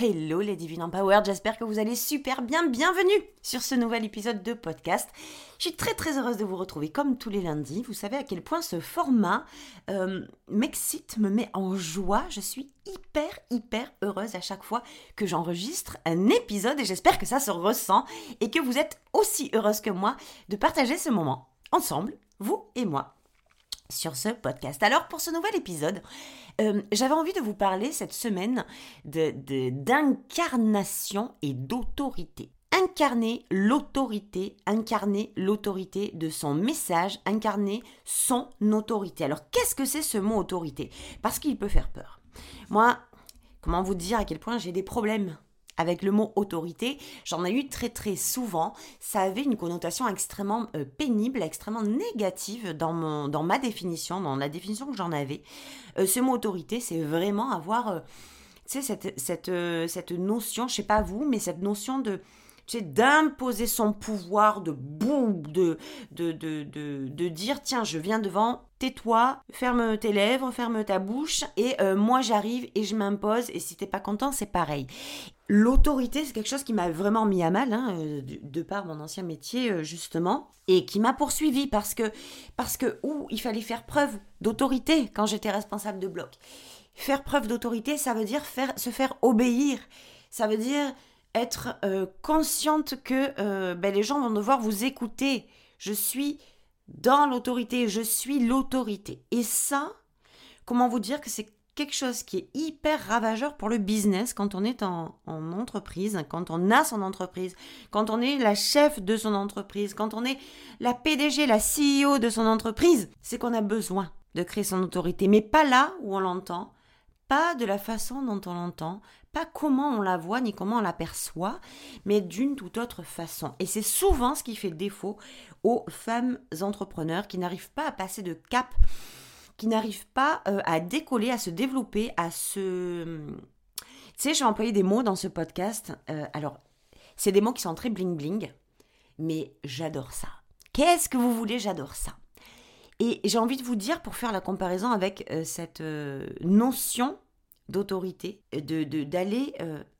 Hello les Divine Empowered, j'espère que vous allez super bien. Bienvenue sur ce nouvel épisode de podcast. Je suis très très heureuse de vous retrouver comme tous les lundis. Vous savez à quel point ce format euh, m'excite, me met en joie. Je suis hyper hyper heureuse à chaque fois que j'enregistre un épisode et j'espère que ça se ressent et que vous êtes aussi heureuse que moi de partager ce moment ensemble, vous et moi sur ce podcast. Alors pour ce nouvel épisode, euh, j'avais envie de vous parler cette semaine d'incarnation de, et d'autorité. Incarner l'autorité, incarner l'autorité de son message, incarner son autorité. Alors qu'est-ce que c'est ce mot autorité? Parce qu'il peut faire peur. Moi, comment vous dire à quel point j'ai des problèmes avec le mot autorité, j'en ai eu très très souvent. Ça avait une connotation extrêmement euh, pénible, extrêmement négative dans, ma définition, dans la définition que j'en avais. Euh, ce mot autorité, c'est vraiment avoir, euh, tu sais, cette, cette, cette notion, je sais pas vous, mais cette notion de d'imposer son pouvoir, de boum, de, de, de, de, dire tiens, je viens devant, tais-toi, ferme tes lèvres, ferme ta bouche, et moi j'arrive et je m'impose, et si t'es pas content, c'est pareil. L'autorité, c'est quelque chose qui m'a vraiment mis à mal, hein, euh, de, par mon ancien métier euh, justement, et qui m'a poursuivi parce que, parce que, où il fallait faire preuve d'autorité quand j'étais responsable de bloc. Faire preuve d'autorité, ça veut dire faire, se faire obéir. Ça veut dire être euh, consciente que ben, les gens vont devoir vous écouter. Je suis dans l'autorité, je suis l'autorité. Et ça, comment vous dire que c'est quelque chose qui est hyper ravageur pour le business quand on est en, entreprise, quand on a son entreprise, quand on est la chef de son entreprise, quand on est la PDG, la CEO de son entreprise, c'est qu'on a besoin de créer son autorité, mais pas là où on l'entend, pas de la façon dont on l'entend, pas comment on la voit ni comment on l'aperçoit, mais d'une toute autre façon. Et c'est souvent ce qui fait défaut aux femmes entrepreneurs qui n'arrivent pas à passer de cap qui n'arrivent pas euh, à décoller, à se développer, à se... Tu sais, j'ai employé des mots dans ce podcast. Euh, alors, c'est des mots qui sont très bling-bling, mais j'adore ça. Qu'est-ce que vous voulez? J'adore ça. Et j'ai envie de vous dire, pour faire la comparaison avec euh, cette notion d'autorité, d'aller de, d'aller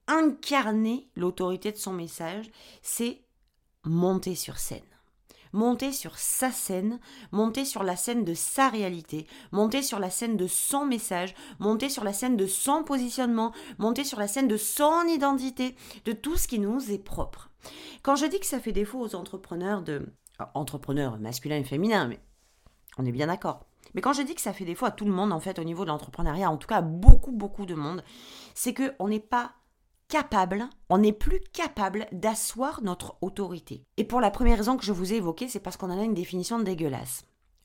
incarner l'autorité de son message, c'est monter sur scène monter sur sa scène, monter sur la scène de sa réalité, monter sur la scène de son message, monter sur la scène de son positionnement, monter sur la scène de son identité, de tout ce qui nous est propre. Quand je dis que ça fait défaut aux entrepreneurs de entrepreneurs masculins et féminins, mais on est bien d'accord. Mais quand je dis que ça fait défaut à tout le monde en fait au niveau de l'entrepreneuriat, en tout cas à beaucoup beaucoup de monde, c'est que on n'est pas capable, on n'est plus capable d'asseoir notre autorité. Et pour la première raison que je vous ai évoquée, c'est parce qu'on en a une définition dégueulasse.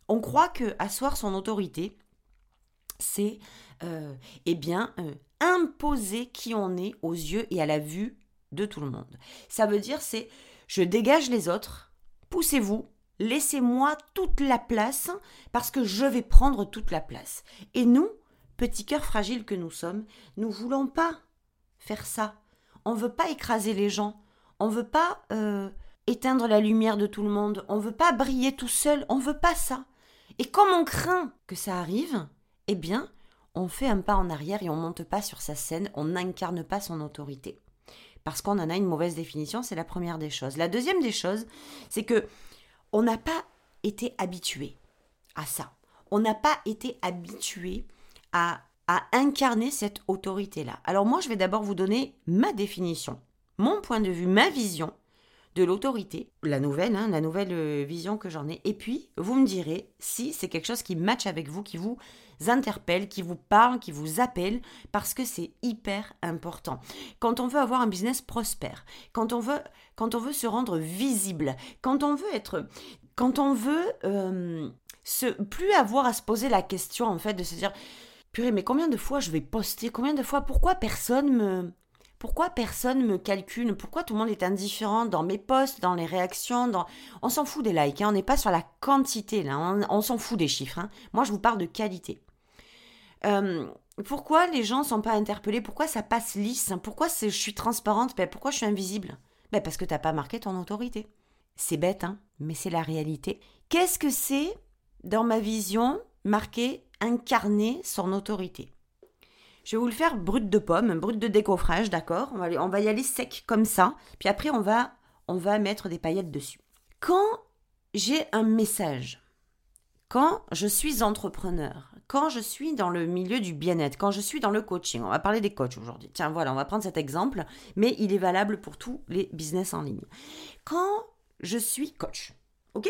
On croit que asseoir son autorité, c'est euh, eh bien euh, imposer qui on est aux yeux et à la vue de tout le monde. Ça veut dire c'est je dégage les autres, poussez-vous, laissez-moi toute la place parce que je vais prendre toute la place. Et nous, petits cœurs fragiles que nous sommes, nous voulons pas faire ça. On veut pas écraser les gens. On veut pas euh, éteindre la lumière de tout le monde. On veut pas briller tout seul. On veut pas ça. Et comme on craint que ça arrive, eh bien, on fait un pas en arrière et on monte pas sur sa scène. On n'incarne pas son autorité. Parce qu'on en a une mauvaise définition, c'est la première des choses. La deuxième des choses, c'est que on n'a pas été habitué à ça. On n'a pas été habitué à à incarner cette autorité-là. Alors moi, je vais d'abord vous donner ma définition, mon point de vue, ma vision de l'autorité, la nouvelle, hein, la nouvelle euh, vision que j'en ai. Et puis, vous me direz si c'est quelque chose qui match avec vous, qui vous interpelle, qui vous parle, qui vous appelle, parce que c'est hyper important. Quand on veut avoir un business prospère, quand on veut, quand on veut se rendre visible, quand on veut être, quand on veut euh, se, plus avoir à se poser la question en fait de se dire purée, mais combien de fois je vais poster? Combien de fois? Pourquoi personne me. Pourquoi personne me calcule Pourquoi tout le monde est indifférent dans mes posts, dans les réactions. On s'en fout des likes, hein, on n'est pas sur la quantité on, s'en fout des chiffres. Hein. Moi, je vous parle de qualité. Euh, pourquoi les gens sont pas interpellés? Pourquoi ça passe lisse? Pourquoi je suis transparente? Ben, Pourquoi je suis invisible? Ben, Parce que tu n'as pas marqué ton autorité. C'est bête, hein, mais c'est la réalité. Qu'est-ce que c'est, dans ma vision, marquer, incarner son autorité? Je vais vous le faire brut de pomme, brut de décoffrage, d'accord on va, va y aller sec comme ça. Puis après, on va, on va mettre des paillettes dessus. Quand j'ai un message, quand je suis entrepreneur, quand je suis dans le milieu du bien-être, quand je suis dans le coaching, on va parler des coachs aujourd'hui. Tiens, voilà, on va prendre cet exemple, mais il est valable pour tous les business en ligne. Quand je suis coach, ok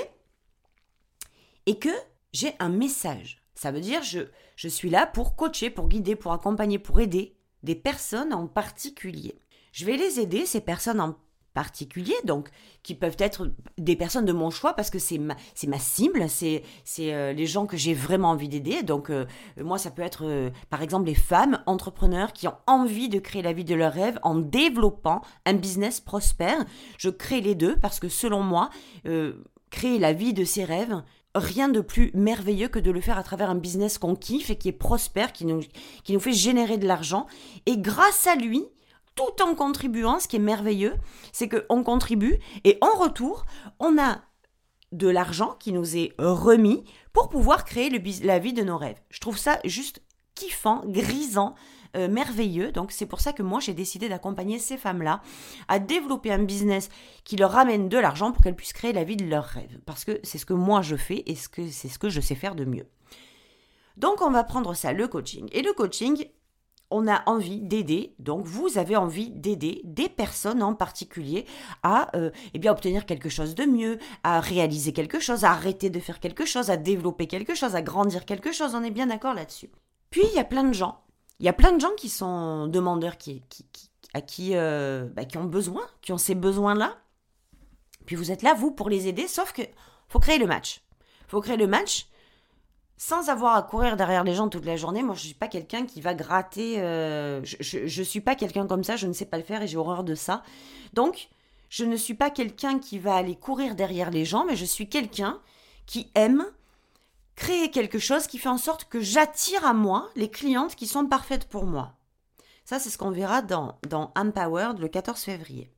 Et que j'ai un message, ça veut dire je, je suis là pour coacher, pour guider, pour accompagner, pour aider des personnes en particulier. Je vais les aider, ces personnes en particulier, donc qui peuvent être des personnes de mon choix parce que c'est ma, cible, c'est, c'est euh, les gens que j'ai vraiment envie d'aider. Donc euh, moi, ça peut être euh, par exemple les femmes entrepreneurs qui ont envie de créer la vie de leurs rêves en développant un business prospère. Je crée les deux parce que selon moi, créer la vie de ses rêves, rien de plus merveilleux que de le faire à travers un business qu'on kiffe et qui est prospère, qui nous, qui nous fait générer de l'argent. Et grâce à lui, tout en contribuant, ce qui est merveilleux, c'est qu'on contribue et en retour, on a de l'argent qui nous est remis pour pouvoir créer la vie de nos rêves. Je trouve ça juste kiffant, grisant, euh, merveilleux. Donc c'est pour ça que moi j'ai décidé d'accompagner ces femmes-là à développer un business qui leur ramène de l'argent pour qu'elles puissent créer la vie de leurs rêves. Parce que c'est ce que moi je fais et c'est ce que je sais faire de mieux. Donc on va prendre ça, le coaching. Et le coaching, on a envie d'aider, donc vous avez envie d'aider des personnes en particulier à euh, eh bien obtenir quelque chose de mieux, à réaliser quelque chose, à arrêter de faire quelque chose, à développer quelque chose, à grandir quelque chose. On est bien d'accord là-dessus. Puis il y a plein de gens, il y a plein de gens qui sont demandeurs, qui, à qui, euh, bah, qui ont besoin, qui ont ces besoins-là. Puis vous êtes là, vous, pour les aider, sauf que faut créer le match. faut créer le match sans avoir à courir derrière les gens toute la journée, moi je suis pas quelqu'un qui va gratter. Euh, je, ne suis pas quelqu'un comme ça, je ne sais pas le faire et j'ai horreur de ça. Donc, je ne suis pas quelqu'un qui va aller courir derrière les gens, mais je suis quelqu'un qui aime créer quelque chose qui fait en sorte que j'attire à moi les clientes qui sont parfaites pour moi. Ça, c'est ce qu'on verra dans, dans Empowered le 14 février.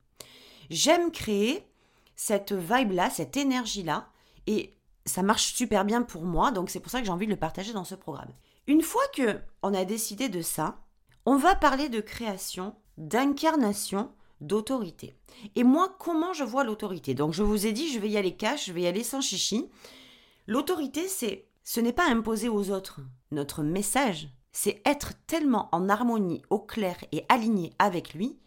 J'aime créer cette vibe-là, cette énergie-là, et ça marche super bien pour moi, donc c'est pour ça que j'ai envie de le partager dans ce programme. Une fois que on a décidé de ça, on va parler de création, d'incarnation, d'autorité. Et moi, comment je vois l'autorité? Donc je vous ai dit, je vais y aller cash, je vais y aller sans chichi. L'autorité, c'est ce n'est pas imposer aux autres. Notre message, c'est être tellement en harmonie, au clair et aligné avec lui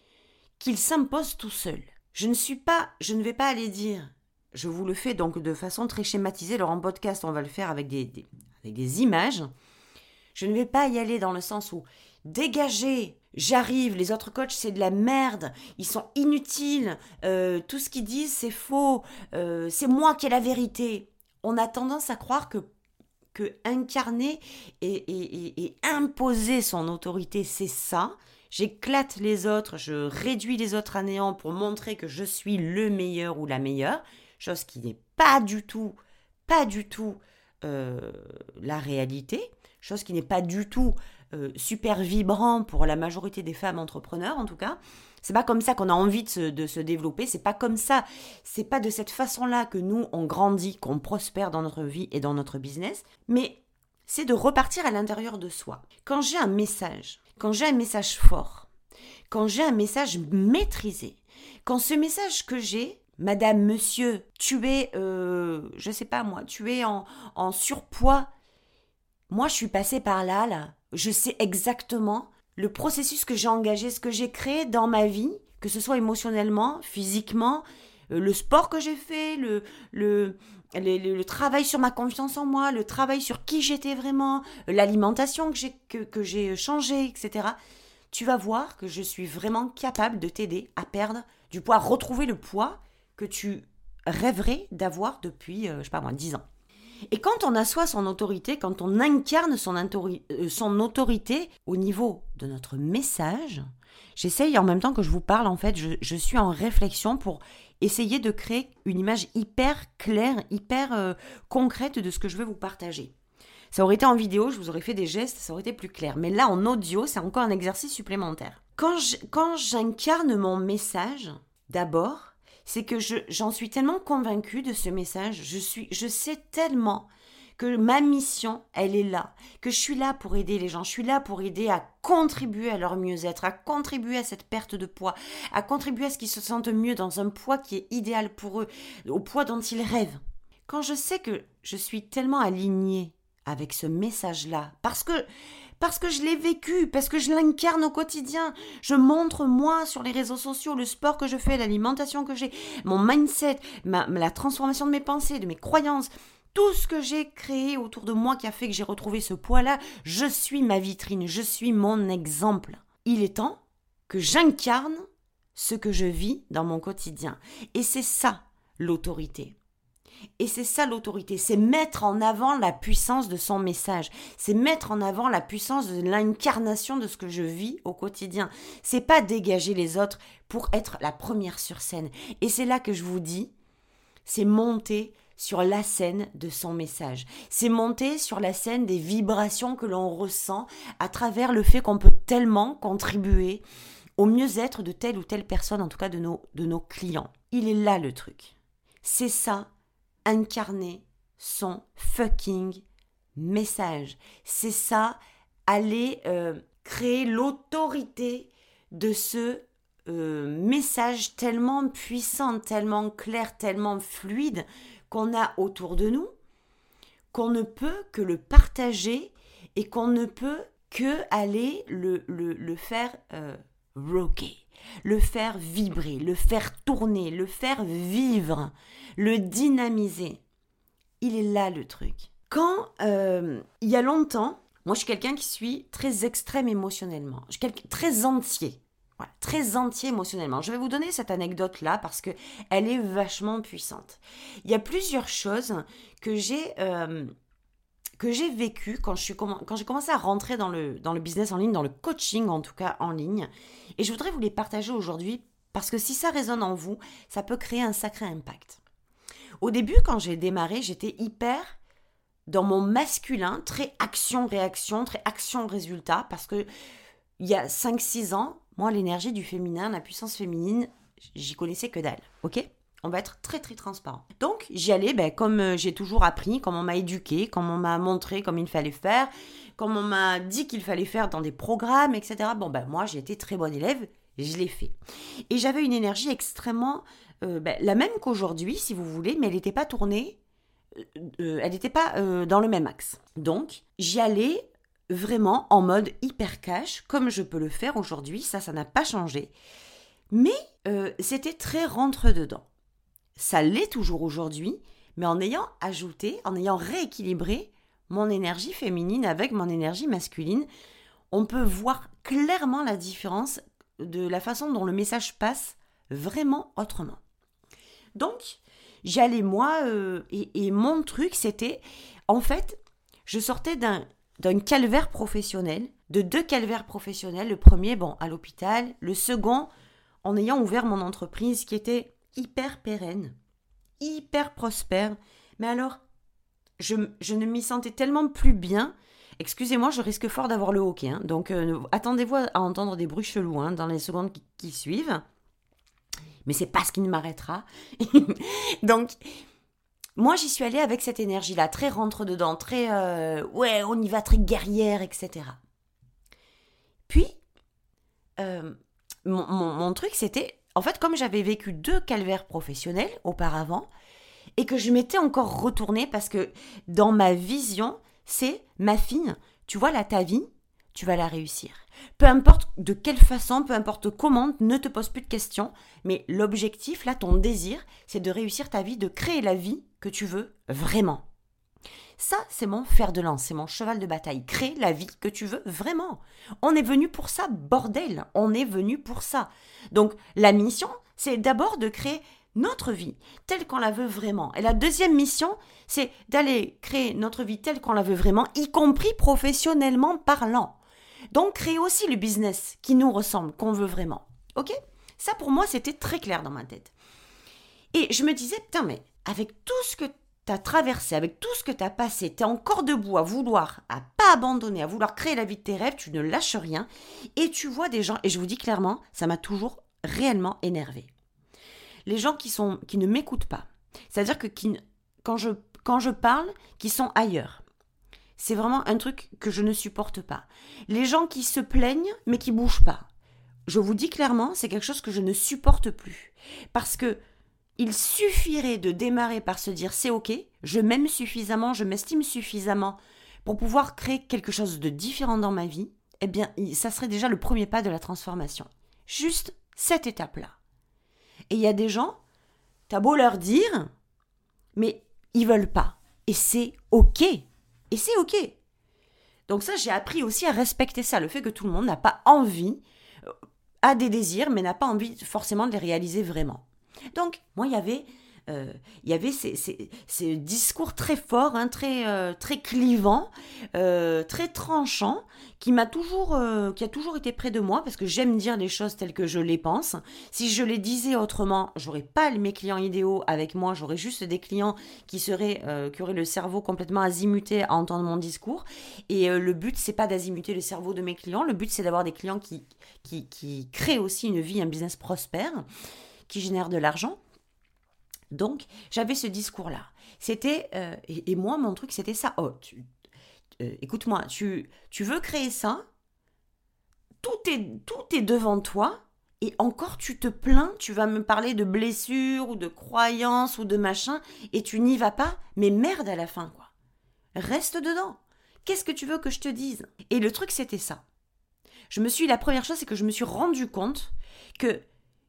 qu'il s'impose tout seul. Je ne suis pas, je ne vais pas aller dire je vous le fais donc de façon très schématisée. Alors en podcast, on va le faire avec des, avec des images. Je ne vais pas y aller dans le sens où dégagez, j'arrive, les autres coachs c'est de la merde, ils sont inutiles, euh, tout ce qu'ils disent c'est faux, euh, c'est moi qui ai la vérité. On a tendance à croire que, que incarner et, et imposer son autorité c'est ça. J'éclate les autres, je réduis les autres à néant pour montrer que je suis le meilleur ou la meilleure chose qui n'est pas du tout, pas du tout euh, la réalité, chose qui n'est pas du tout euh, super vibrant pour la majorité des femmes entrepreneurs en tout cas. C'est pas comme ça qu'on a envie de se, de se développer, c'est pas comme ça, c'est pas de cette façon-là que nous on grandit, qu'on prospère dans notre vie et dans notre business, mais c'est de repartir à l'intérieur de soi. Quand j'ai un message, quand j'ai un message fort, quand j'ai un message maîtrisé, quand ce message que j'ai, Madame, monsieur, tu es, euh, je sais pas moi, tu es en, en surpoids. Moi, je suis passée par là, là. Je sais exactement le processus que j'ai engagé, ce que j'ai créé dans ma vie, que ce soit émotionnellement, physiquement, euh, le sport que j'ai fait, le, le, le, travail sur ma confiance en moi, le travail sur qui j'étais vraiment, l'alimentation que j'ai que, que j'ai changé, etc. Tu vas voir que je suis vraiment capable de t'aider à perdre du poids, à retrouver le poids que tu rêverais d'avoir depuis, euh, je sais pas moi, 10 ans. Et quand on assoit son autorité, quand on incarne son, euh, son autorité au niveau de notre message, j'essaye en même temps que je vous parle, en fait, je, suis en réflexion pour essayer de créer une image hyper claire, hyper euh, concrète de ce que je veux vous partager. Ça aurait été en vidéo, je vous aurais fait des gestes, ça aurait été plus clair. Mais là, en audio, c'est encore un exercice supplémentaire. Quand j'incarne mon message, d'abord, c'est que j'en suis tellement convaincue de ce message, je, suis, je sais tellement que ma mission, elle est là, que je suis là pour aider les gens, je suis là pour aider à contribuer à leur mieux-être, à contribuer à cette perte de poids, à contribuer à ce qu'ils se sentent mieux dans un poids qui est idéal pour eux, au poids dont ils rêvent. Quand je sais que je suis tellement alignée avec ce message-là, parce que parce que je l'ai vécu, parce que je l'incarne au quotidien. Je montre moi sur les réseaux sociaux le sport que je fais, l'alimentation que j'ai, mon mindset, la transformation de mes pensées, de mes croyances. Tout ce que j'ai créé autour de moi qui a fait que j'ai retrouvé ce poids-là, je suis ma vitrine, je suis mon exemple. Il est temps que j'incarne ce que je vis dans mon quotidien. Et c'est ça l'autorité. Et c'est ça l'autorité, c'est mettre en avant la puissance de son message, c'est mettre en avant la puissance de l'incarnation de ce que je vis au quotidien. C'est pas dégager les autres pour être la première sur scène. Et c'est là que je vous dis, c'est monter sur la scène de son message. C'est monter sur la scène des vibrations que l'on ressent à travers le fait qu'on peut tellement contribuer au mieux-être de telle ou telle personne, en tout cas de nos, de nos clients. Il est là le truc. C'est ça incarner son fucking message. C'est ça, aller euh, créer l'autorité de ce euh, message tellement puissant, tellement clair, tellement fluide qu'on a autour de nous, qu'on ne peut que le partager et qu'on ne peut que aller le, faire euh, rocker, le faire vibrer, le faire tourner, le faire vivre le dynamiser. Il est là le truc. Quand euh, il y a longtemps, moi je suis quelqu'un qui suis très extrême émotionnellement, très entier. très entier émotionnellement. Je vais vous donner cette anecdote là parce que elle est vachement puissante. Il y a plusieurs choses que j'ai euh, que j'ai vécu quand j'ai commencé à rentrer dans le dans le business en ligne, dans le coaching en tout cas en ligne, et je voudrais vous les partager aujourd'hui parce que si ça résonne en vous, ça peut créer un sacré impact. Au début, quand j'ai démarré, j'étais hyper dans mon masculin, très action-réaction, très action-résultat, parce que il y a 5-6 ans, moi, l'énergie du féminin, la puissance féminine, j'y connaissais que dalle, ok? On va être très très transparent. Donc j'y allais ben, comme euh, j'ai toujours appris, comme on m'a éduqué, comme on m'a montré comme il fallait faire, comme on m'a dit qu'il fallait faire dans des programmes, etc. Bon ben moi j'ai été très bonne élève, je l'ai fait. Et j'avais une énergie extrêmement euh, ben, la même qu'aujourd'hui, si vous voulez, mais elle n'était pas tournée, euh, elle n'était pas dans le même axe. Donc, j'y allais vraiment en mode hyper cash, comme je peux le faire aujourd'hui, ça, ça n'a pas changé. Mais c'était très rentre-dedans. Ça l'est toujours aujourd'hui, mais en ayant ajouté, en ayant rééquilibré mon énergie féminine avec mon énergie masculine, on peut voir clairement la différence de la façon dont le message passe vraiment autrement. Donc, j'allais moi, euh, et, mon truc, c'était, en fait, je sortais d'un, d'un calvaire professionnel, de deux calvaires professionnels. Le premier, bon, à l'hôpital. Le second, en ayant ouvert mon entreprise qui était hyper pérenne, hyper prospère. Mais alors, je, ne m'y sentais tellement plus bien. Excusez-moi, je risque fort d'avoir le hockey. Hein. donc, euh, attendez-vous à entendre des bruits chelous hein, dans les secondes qui suivent mais c'est pas ce qui ne m'arrêtera. Donc, moi, j'y suis allée avec cette énergie-là, très rentre-dedans, très euh, ouais, on y va, très guerrière, etc. Puis, euh, mon, truc, c'était, en fait, comme j'avais vécu deux calvaires professionnels auparavant, et que je m'étais encore retournée parce que dans ma vision, c'est ma fille, tu vois là, ta vie, tu vas la réussir. Peu importe de quelle façon, peu importe comment, ne te pose plus de questions. Mais l'objectif, là, ton désir, c'est de réussir ta vie, de créer la vie que tu veux vraiment. Ça, c'est mon fer de lance, c'est mon cheval de bataille. Crée la vie que tu veux vraiment. On est venu pour ça, bordel. On est venu pour ça. Donc, la mission, c'est d'abord de créer notre vie telle qu'on la veut vraiment. Et la deuxième mission, c'est d'aller créer notre vie telle qu'on la veut vraiment, y compris professionnellement parlant. Donc créer aussi le business qui nous ressemble, qu'on veut vraiment. Ok? Ça pour moi, c'était très clair dans ma tête. Et je me disais, putain, mais avec tout ce que traversé, avec tout ce que tu as passé, tu es encore debout à vouloir, à pas abandonner, à vouloir créer la vie de tes rêves, tu ne lâches rien. Et tu vois des gens, et je vous dis clairement, ça m'a toujours réellement énervé. Les gens qui, sont, qui ne m'écoutent pas. C'est-à-dire que quand, je, quand je parle, qui sont ailleurs. C'est vraiment un truc que je ne supporte pas. Les gens qui se plaignent mais qui bougent pas. Je vous dis clairement, c'est quelque chose que je ne supporte plus. Parce que il suffirait de démarrer par se dire c'est ok, je m'aime suffisamment, je m'estime suffisamment pour pouvoir créer quelque chose de différent dans ma vie, eh bien, ça serait déjà le premier pas de la transformation. Juste cette étape-là. Et il y a des gens, t'as beau leur dire, mais ils veulent pas. Et c'est ok. Et c'est ok. Donc ça, j'ai appris aussi à respecter ça, le fait que tout le monde n'a pas envie, euh, a des désirs, mais n'a pas envie forcément de les réaliser vraiment. Donc, moi, il y avait euh, il y avait ces, discours très forts, hein, très, euh, très clivants, euh, très tranchants, qui m'a toujours, qui a toujours été près de moi parce que j'aime dire les choses telles que je les pense. Si je les disais autrement, j'aurais pas mes clients idéaux avec moi, j'aurais juste des clients qui seraient, qui auraient le cerveau complètement azimuté à entendre mon discours. Et le but c'est pas d'azimuter le cerveau de mes clients, le but c'est d'avoir des clients qui, qui, qui créent aussi une vie, un business prospère qui génère de l'argent. Donc, j'avais ce discours-là. C'était, euh, et, moi, mon truc, c'était ça. Oh, euh, écoute-moi, tu, tu veux créer ça, tout est, tout est devant toi, et encore tu te plains, tu vas me parler de blessures ou de croyances ou de machin, et tu n'y vas pas, mais merde à la fin, quoi. Reste dedans. Qu'est-ce que tu veux que je te dise? Et le truc, c'était ça. Je me suis, la première chose, c'est que je me suis rendu compte que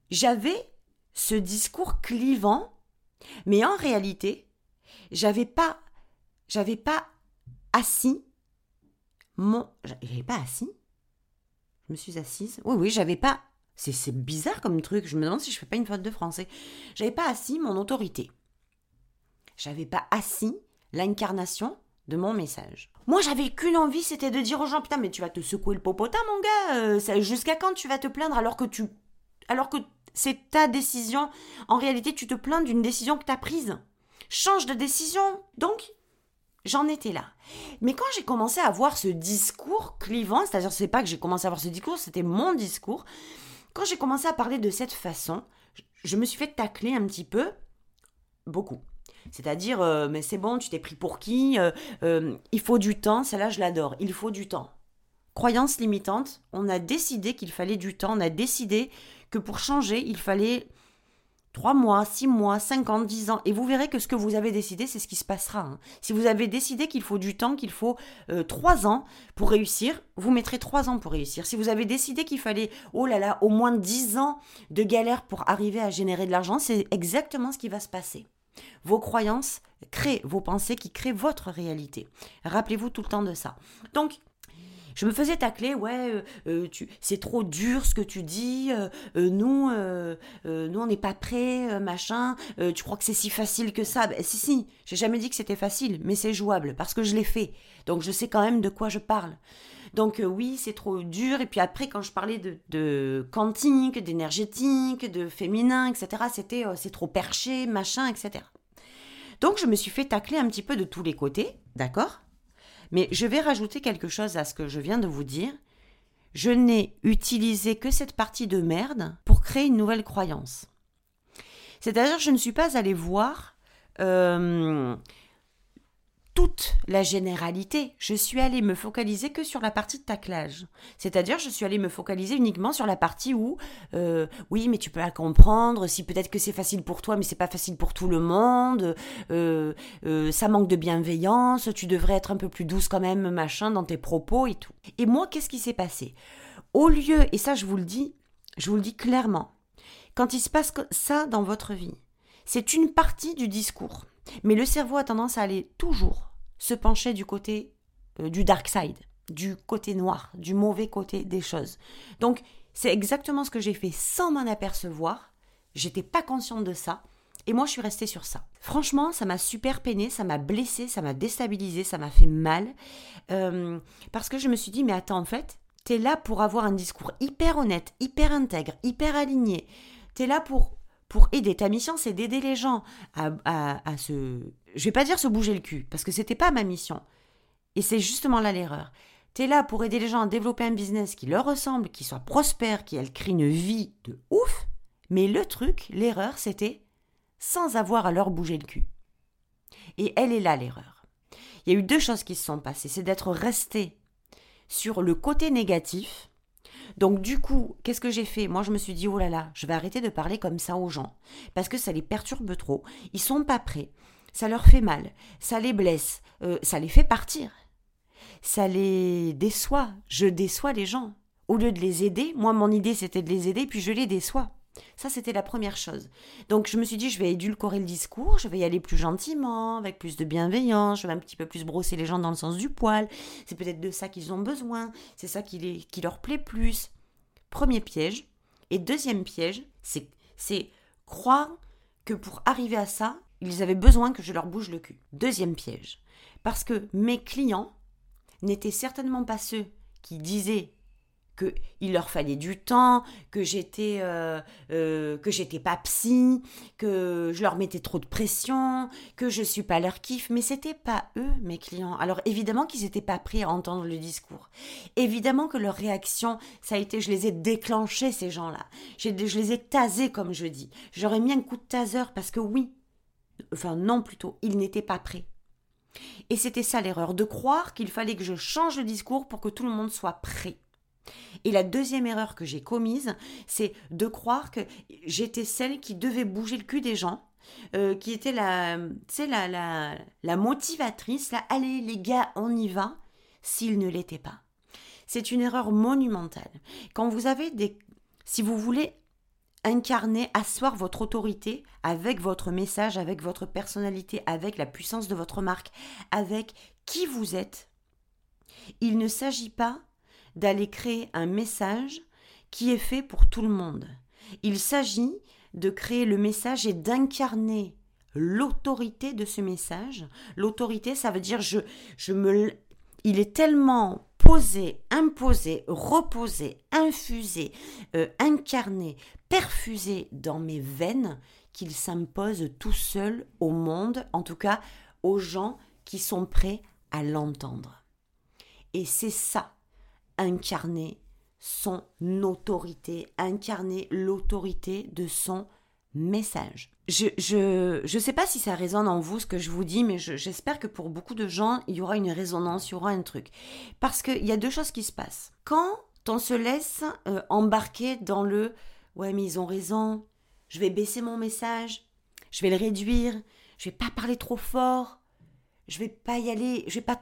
j'avais ce discours clivant, mais en réalité, j'avais pas, j'avais pas assis mon, j'avais pas assis. Je me suis assise. Oui, oui, j'avais pas. C'est, bizarre comme truc. Je me demande si je fais pas une faute de français. J'avais pas assis mon autorité. J'avais pas assis l'incarnation de mon message. Moi, j'avais qu'une envie, c'était de dire aux gens, putain, mais tu vas te secouer le popotin, mon gars. Euh, jusqu'à quand tu vas te plaindre alors que tu, alors que c'est ta décision. En réalité, tu te plains d'une décision que tu as prise. Change de décision. Donc, j'en étais là. Mais quand j'ai commencé à avoir ce discours clivant, c'est-à-dire c'est pas que j'ai commencé à avoir ce discours, c'était mon discours. Quand j'ai commencé à parler de cette façon, je me suis fait tacler un petit peu, beaucoup. C'est-à-dire, euh, mais c'est bon, tu t'es pris pour qui euh, euh, Il faut du temps, celle-là je l'adore, il faut du temps. Croyance limitante, on a décidé qu'il fallait du temps, on a décidé que pour changer, il fallait 3 mois, 6 mois, 5 ans, 10 ans. Et vous verrez que ce que vous avez décidé, c'est ce qui se passera. Hein. Si vous avez décidé qu'il faut du temps, qu'il faut 3 euh, ans pour réussir, vous mettrez 3 ans pour réussir. Si vous avez décidé qu'il fallait, oh là là, au moins 10 ans de galère pour arriver à générer de l'argent, c'est exactement ce qui va se passer. Vos croyances créent vos pensées qui créent votre réalité. Rappelez-vous tout le temps de ça. Donc, je me faisais tacler, ouais, euh, euh, c'est trop dur ce que tu dis, euh, nous, nous on n'est pas prêts, machin, tu crois que c'est si facile que ça? Ben, Si, si, j'ai jamais dit que c'était facile, mais c'est jouable, parce que je l'ai fait, donc je sais quand même de quoi je parle. Donc oui, c'est trop dur, et puis après quand je parlais de, de quantique, d'énergétique, de féminin, etc., c'était c'est trop perché, machin, etc. Donc je me suis fait tacler un petit peu de tous les côtés, d'accord? Mais je vais rajouter quelque chose à ce que je viens de vous dire. Je n'ai utilisé que cette partie de merde pour créer une nouvelle croyance. C'est-à-dire, je ne suis pas allée voir euh, toute la généralité. Je suis allée me focaliser que sur la partie de taclage. C'est-à-dire, je suis allée me focaliser uniquement sur la partie où, euh, oui, mais tu peux la comprendre, si peut-être que c'est facile pour toi, mais c'est pas facile pour tout le monde, euh, euh, ça manque de bienveillance, tu devrais être un peu plus douce quand même, machin, dans tes propos et tout. Et moi, qu'est-ce qui s'est passé? Au lieu, et ça je vous le dis, je vous le dis clairement, quand il se passe ça dans votre vie, c'est une partie du discours. Mais le cerveau a tendance à aller toujours se pencher du côté euh, du dark side, du côté noir, du mauvais côté des choses. Donc, c'est exactement ce que j'ai fait sans m'en apercevoir. J'étais pas consciente de ça. Et moi, je suis restée sur ça. Franchement, ça m'a super peiné, ça m'a blessé, ça m'a déstabilisé, ça m'a fait mal. Euh, parce que je me suis dit, mais attends, en fait, t'es là pour avoir un discours hyper honnête, hyper intègre, hyper aligné. T'es là pour, pour aider. Ta mission, c'est d'aider les gens à, à, à se. Je vais pas dire se bouger le cul, parce que c'était pas ma mission. Et c'est justement là l'erreur. T'es là pour aider les gens à développer un business qui leur ressemble, qui soit prospère, qui elle crée une vie de ouf. Mais le truc, l'erreur, c'était sans avoir à leur bouger le cul. Et elle est là l'erreur. Il y a eu deux choses qui se sont passées. C'est d'être resté sur le côté négatif. Donc du coup, qu'est-ce que j'ai fait? Moi, je me suis dit, oh là là, je vais arrêter de parler comme ça aux gens. Parce que ça les perturbe trop. Ils sont pas prêts. Ça leur fait mal. Ça les blesse. Euh, ça les fait partir. Ça les déçoit. Je déçois les gens. Au lieu de les aider, moi, mon idée, c'était de les aider, puis je les déçois. Ça, c'était la première chose. Donc, je me suis dit, je vais édulcorer le discours, je vais y aller plus gentiment, avec plus de bienveillance, je vais un petit peu plus brosser les gens dans le sens du poil. C'est peut-être de ça qu'ils ont besoin, c'est ça qui, qui leur plaît plus. Premier piège. Et deuxième piège, c'est, c'est croire que pour arriver à ça, ils avaient besoin que je leur bouge le cul. Deuxième piège. Parce que mes clients n'étaient certainement pas ceux qui disaient qu'il leur fallait du temps, que j'étais euh, euh, que j'étais pas psy, que je leur mettais trop de pression, que je suis pas leur kiff, mais c'était pas eux mes clients. Alors évidemment qu'ils n'étaient pas prêts à entendre le discours. Évidemment que leur réaction, ça a été, je les ai déclenchés ces gens-là. Je les ai tasés comme je dis. J'aurais mis un coup de taser parce que oui, enfin non plutôt, ils n'étaient pas prêts. Et c'était ça l'erreur, de croire qu'il fallait que je change le discours pour que tout le monde soit prêt. Et la deuxième erreur que j'ai commise, c'est de croire que j'étais celle qui devait bouger le cul des gens, euh, qui était la, la, la, la motivatrice, là, allez les gars, on y va, s'ils ne l'étaient pas. C'est une erreur monumentale. Quand vous avez des... Si vous voulez incarner, asseoir votre autorité avec votre message, avec votre personnalité, avec la puissance de votre marque, avec qui vous êtes, il ne s'agit pas d'aller créer un message qui est fait pour tout le monde. Il s'agit de créer le message et d'incarner l'autorité de ce message. L'autorité, ça veut dire je, je me, il est tellement posé, imposé, reposé, infusé, euh, incarné, perfusé dans mes veines qu'il s'impose tout seul au monde, en tout cas aux gens qui sont prêts à l'entendre. Et c'est ça incarner son autorité, incarner l'autorité de son message. Je je sais pas si ça résonne en vous ce que je vous dis, mais j'espère que pour beaucoup de gens il y aura une résonance, il y aura un truc, parce qu'il y a deux choses qui se passent. Quand on se laisse euh, embarquer dans le ouais mais ils ont raison, je vais baisser mon message, je vais le réduire, je vais pas parler trop fort, je vais pas y aller, je vais pas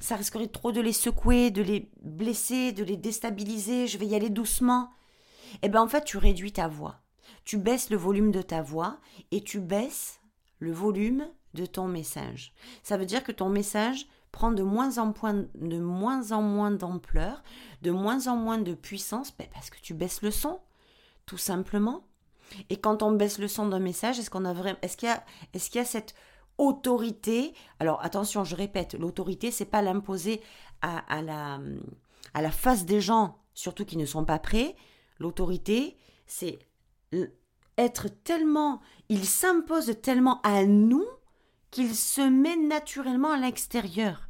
ça risquerait trop de les secouer, de les blesser, de les déstabiliser, je vais y aller doucement. Eh bien en fait, tu réduis ta voix. Tu baisses le volume de ta voix et tu baisses le volume de ton message. Ça veut dire que ton message prend de moins en, de moins, en moins d'ampleur, de moins en moins de puissance, ben, parce que tu baisses le son, tout simplement. Et quand on baisse le son d'un message, est-ce qu'on a vraiment, est-ce qu'il y a, est-ce qu'il y a cette autorité? Alors attention, je répète, l'autorité, c'est pas l'imposer à la face des gens, surtout qui ne sont pas prêts. L'autorité, c'est être tellement, il s'impose tellement à nous qu'il se met naturellement à l'extérieur.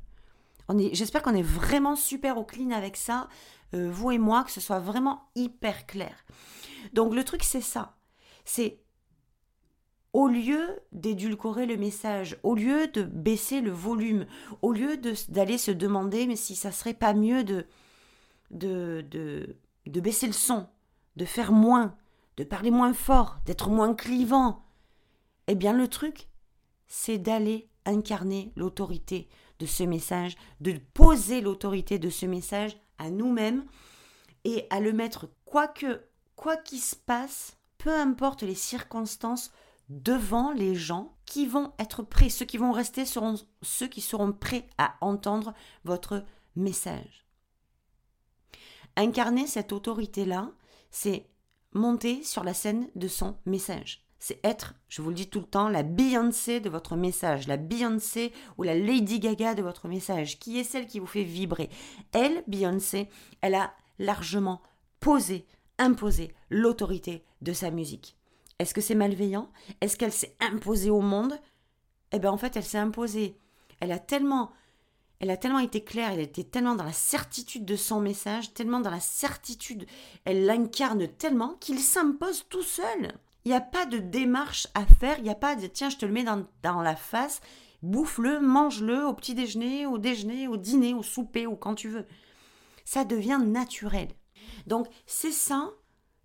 J'espère qu'on est vraiment super au clean avec ça, euh, vous et moi, que ce soit vraiment hyper clair. Donc le truc, c'est ça. C'est au lieu d'édulcorer le message, au lieu de baisser le volume, au lieu d'aller se demander mais si ça serait pas mieux de, de, de, de baisser le son, de faire moins, de parler moins fort, d'être moins clivant, eh bien le truc, c'est d'aller incarner l'autorité de ce message, de poser l'autorité de ce message à nous-mêmes et à le mettre quoi que quoi qu'il se passe, peu importe les circonstances, devant les gens qui vont être prêts. Ceux qui vont rester seront ceux qui seront prêts à entendre votre message. Incarner cette autorité-là, c'est monter sur la scène de son message. c'est être, je vous le dis tout le temps, la Beyoncé de votre message, la Beyoncé ou la Lady Gaga de votre message, qui est celle qui vous fait vibrer? Elle, Beyoncé, elle a largement posé, imposé l'autorité de sa musique. Est-ce que c'est malveillant? Est-ce qu'elle s'est imposée au monde? Eh bien en fait, elle s'est imposée. Elle a tellement elle a tellement été claire, elle était tellement dans la certitude de son message, tellement dans la certitude, elle l'incarne tellement qu'il s'impose tout seul. Il n'y a pas de démarche à faire, il n'y a pas de tiens, je te le mets dans, dans la face, bouffe-le, mange-le au petit déjeuner, au déjeuner, au dîner, au souper ou quand tu veux. Ça devient naturel. Donc c'est ça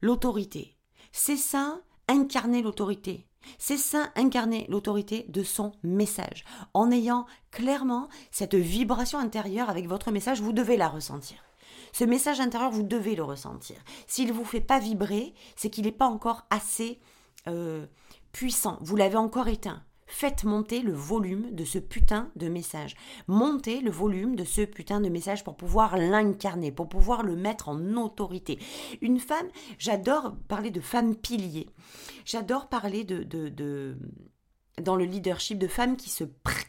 l'autorité. C'est ça incarner l'autorité. C'est ça incarner l'autorité de son message. En ayant clairement cette vibration intérieure avec votre message, vous devez la ressentir. Ce message intérieur, vous devez le ressentir. S'il ne vous fait pas vibrer, c'est qu'il n'est pas encore assez euh, puissant. Vous l'avez encore éteint. Faites monter le volume de ce putain de message. Montez le volume de ce putain de message pour pouvoir l'incarner, pour pouvoir le mettre en autorité. Une femme, j'adore parler de femme pilier. J'adore parler de, de, dans le leadership de femmes qui se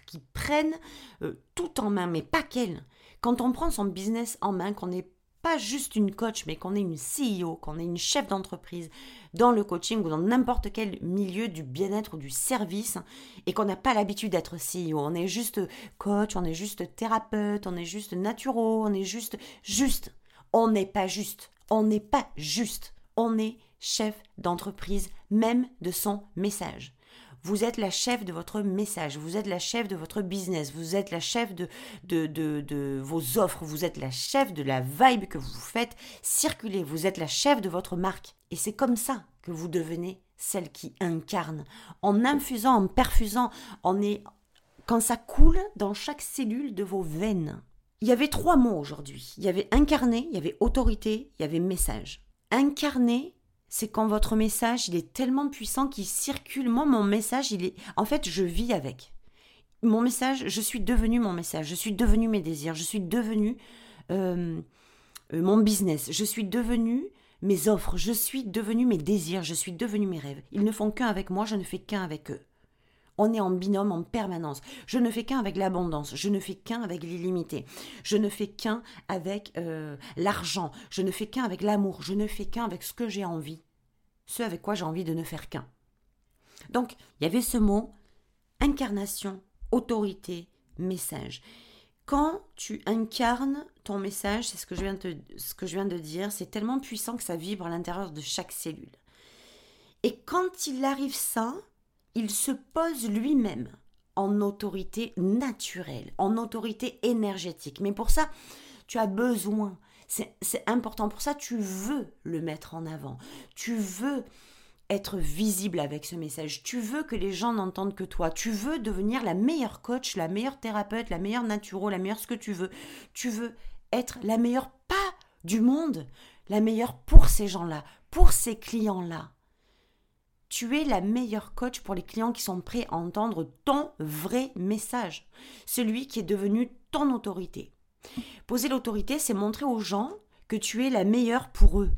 qui prennent euh, tout en main, mais pas qu'elles. Quand on prend son business en main, qu'on est pas juste une coach, mais qu'on est une CEO, qu'on est une chef d'entreprise dans le coaching ou dans n'importe quel milieu du bien-être ou du service, et qu'on n'a pas l'habitude d'être CEO. On est juste coach, on est juste thérapeute, on est juste naturo, on est juste juste. On n'est pas juste. On n'est pas juste. On est chef d'entreprise, même de son message. Vous êtes la chef de votre message, vous êtes la chef de votre business, vous êtes la chef de, de, de, vos offres, vous êtes la chef de la vibe que vous faites circuler, vous êtes la chef de votre marque. Et c'est comme ça que vous devenez celle qui incarne, en infusant, en perfusant, en est, quand ça coule dans chaque cellule de vos veines. Il y avait trois mots aujourd'hui. Il y avait incarné, il y avait autorité, il y avait message. Incarner, c'est quand votre message, il est tellement puissant qu'il circule. Moi, mon message, il est... En fait, je vis avec. Mon message, je suis devenu mon message, je suis devenu mes désirs, je suis devenu euh, euh, mon business, je suis devenu mes offres, je suis devenu mes désirs, je suis devenu mes rêves. Ils ne font qu'un avec moi, je ne fais qu'un avec eux. On est en binôme en permanence. Je ne fais qu'un avec l'abondance, je ne fais qu'un avec l'illimité, je ne fais qu'un avec euh, l'argent, je ne fais qu'un avec l'amour, je ne fais qu'un avec ce que j'ai envie, ce avec quoi j'ai envie de ne faire qu'un. Donc, il y avait ce mot incarnation, autorité, message. Quand tu incarnes ton message, c'est ce que je viens ce que je viens de dire, c'est tellement puissant que ça vibre à l'intérieur de chaque cellule. Et quand il arrive ça, il se pose lui-même en autorité naturelle, en autorité énergétique. Mais pour ça, tu as besoin, c'est important, pour ça, tu veux le mettre en avant, tu veux être visible avec ce message, tu veux que les gens n'entendent que toi, tu veux devenir la meilleure coach, la meilleure thérapeute, la meilleure naturo, la meilleure ce que tu veux, tu veux être la meilleure pas du monde, la meilleure pour ces gens-là, pour ces clients-là tu es la meilleure coach pour les clients qui sont prêts à entendre ton vrai message, celui qui est devenu ton autorité. Poser l'autorité, c'est montrer aux gens que tu es la meilleure pour eux.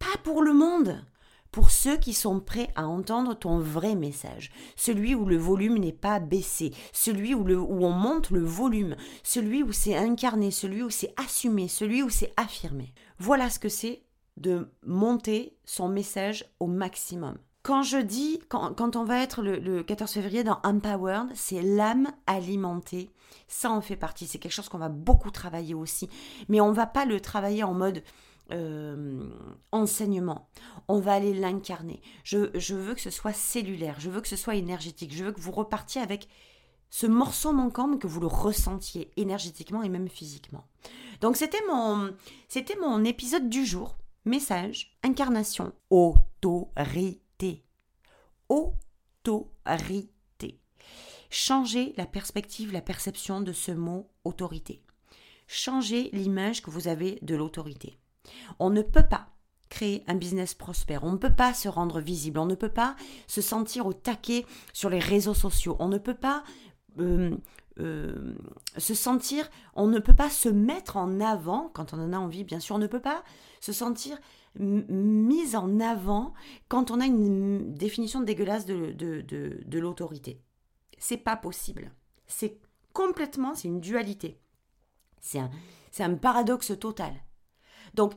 Pas pour le monde, pour ceux qui sont prêts à entendre ton vrai message, celui où le volume n'est pas baissé, celui où, on monte le volume, celui où c'est incarné, celui où c'est assumé, celui où c'est affirmé. Voilà ce que c'est de monter son message au maximum. Quand je dis, quand, on va être le, 14 février dans Empowered, c'est l'âme alimentée. Ça en fait partie. C'est quelque chose qu'on va beaucoup travailler aussi. Mais on va pas le travailler en mode euh, enseignement. On va aller l'incarner. Je, je veux que ce soit cellulaire. Je veux que ce soit énergétique. Je veux que vous repartiez avec ce morceau manquant, mais que vous le ressentiez énergétiquement et même physiquement. Donc c'était mon, c'était mon épisode du jour. Message, incarnation, autorité. Changez la perspective, la perception de ce mot autorité. Changez l'image que vous avez de l'autorité. On ne peut pas créer un business prospère, on ne peut pas se rendre visible, on ne peut pas se sentir au taquet sur les réseaux sociaux, on ne peut pas euh, euh, se sentir, on ne peut pas se mettre en avant quand on en a envie, bien sûr, on ne peut pas se sentir mise en avant quand on a une définition dégueulasse de, de, de, de l'autorité. C'est pas possible. C'est complètement, c'est une dualité. C'est un, un paradoxe total. Donc,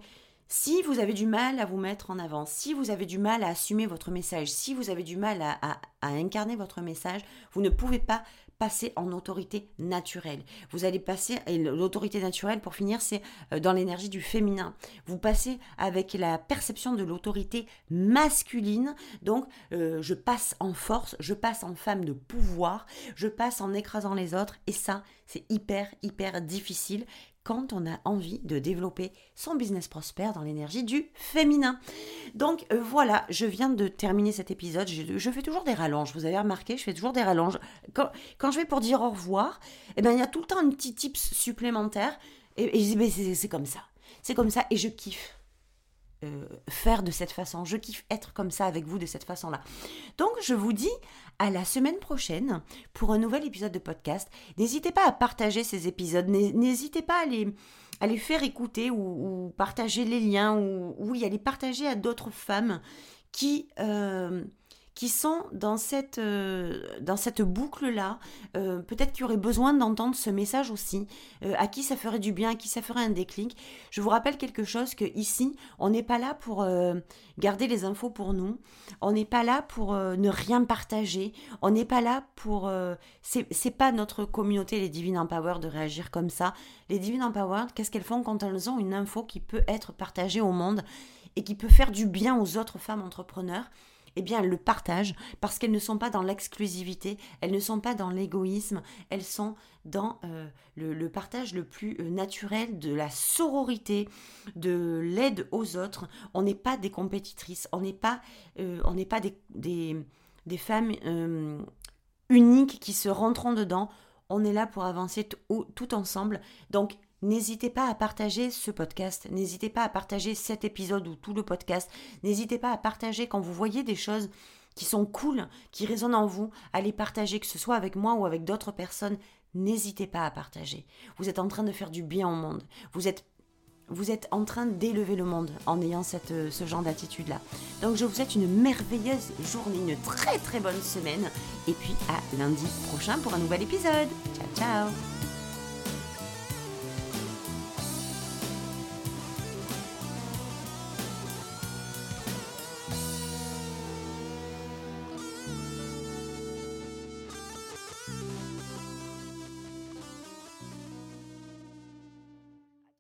si vous avez du mal à vous mettre en avant, si vous avez du mal à assumer votre message, si vous avez du mal à, à incarner votre message, vous ne pouvez pas passer en autorité naturelle. Vous allez passer, et l'autorité naturelle, pour finir, c'est euh, dans l'énergie du féminin. Vous passez avec la perception de l'autorité masculine. Donc, euh, je passe en force, je passe en femme de pouvoir, je passe en écrasant les autres. Et ça, c'est hyper, hyper difficile quand on a envie de développer son business prospère dans l'énergie du féminin. Donc euh, voilà, je viens de terminer cet épisode. Je, fais toujours des rallonges. Vous avez remarqué, je fais toujours des rallonges. Quand, je vais pour dire au revoir, eh ben, il y a tout le temps un petit tips supplémentaire. Et, je dis, c'est comme ça. C'est comme ça et je kiffe. Euh, faire de cette façon. Je kiffe être comme ça avec vous de cette façon-là. Donc, je vous dis à la semaine prochaine pour un nouvel épisode de podcast. N'hésitez pas à partager ces épisodes. N'hésitez pas à les, faire écouter ou, partager les liens ou oui, à les partager à d'autres femmes qui... Euh, qui sont dans cette, euh, boucle-là, euh, peut-être qui auraient besoin d'entendre ce message aussi, euh, à qui ça ferait du bien, à qui ça ferait un déclic. Je vous rappelle quelque chose que ici, on n'est pas là pour garder les infos pour nous, on n'est pas là pour ne rien partager, on n'est pas là pour... c'est pas notre communauté, les Divine Empower, de réagir comme ça. Les Divine Empower, qu'est-ce qu'elles font quand elles ont une info qui peut être partagée au monde et qui peut faire du bien aux autres femmes entrepreneurs? Eh bien, elles le partagent parce qu'elles ne sont pas dans l'exclusivité, elles ne sont pas dans l'égoïsme, elles sont dans euh, le, partage le plus euh, naturel de la sororité, de l'aide aux autres. On n'est pas des compétitrices, on n'est pas, euh, on n'est pas des, des, femmes uniques qui se rentrent dedans. On est là pour avancer tout ensemble. Donc, N'hésitez pas à partager ce podcast, n'hésitez pas à partager cet épisode ou tout le podcast, n'hésitez pas à partager quand vous voyez des choses qui sont cool, qui résonnent en vous, à les partager, que ce soit avec moi ou avec d'autres personnes. N'hésitez pas à partager. Vous êtes en train de faire du bien au monde. Vous êtes, vous êtes en train d'élever le monde en ayant euh, ce genre d'attitude-là. Donc je vous souhaite une merveilleuse journée, une très très bonne semaine. Et puis à lundi prochain pour un nouvel épisode. Ciao ciao